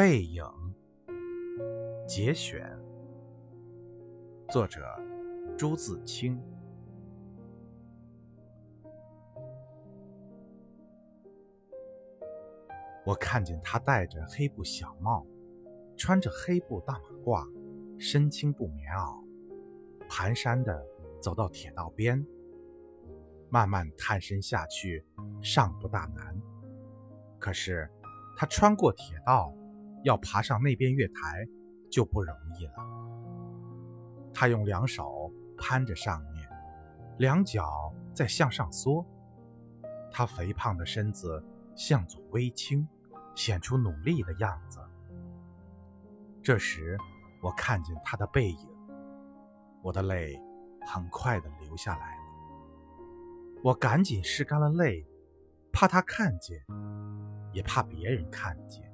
背影节选，作者朱自清。我看见他戴着黑布小帽，穿着黑布大马褂，身青布棉袄，蹒跚的走到铁道边，慢慢探身下去，尚不大难。可是他穿过铁道，要爬上那边月台就不容易了。他用两手攀着上面，两脚在向上缩，他肥胖的身子向左微倾，显出努力的样子。这时，我看见他的背影，我的泪很快的流下来了。我赶紧拭干了泪，怕他看见。也怕别人看见。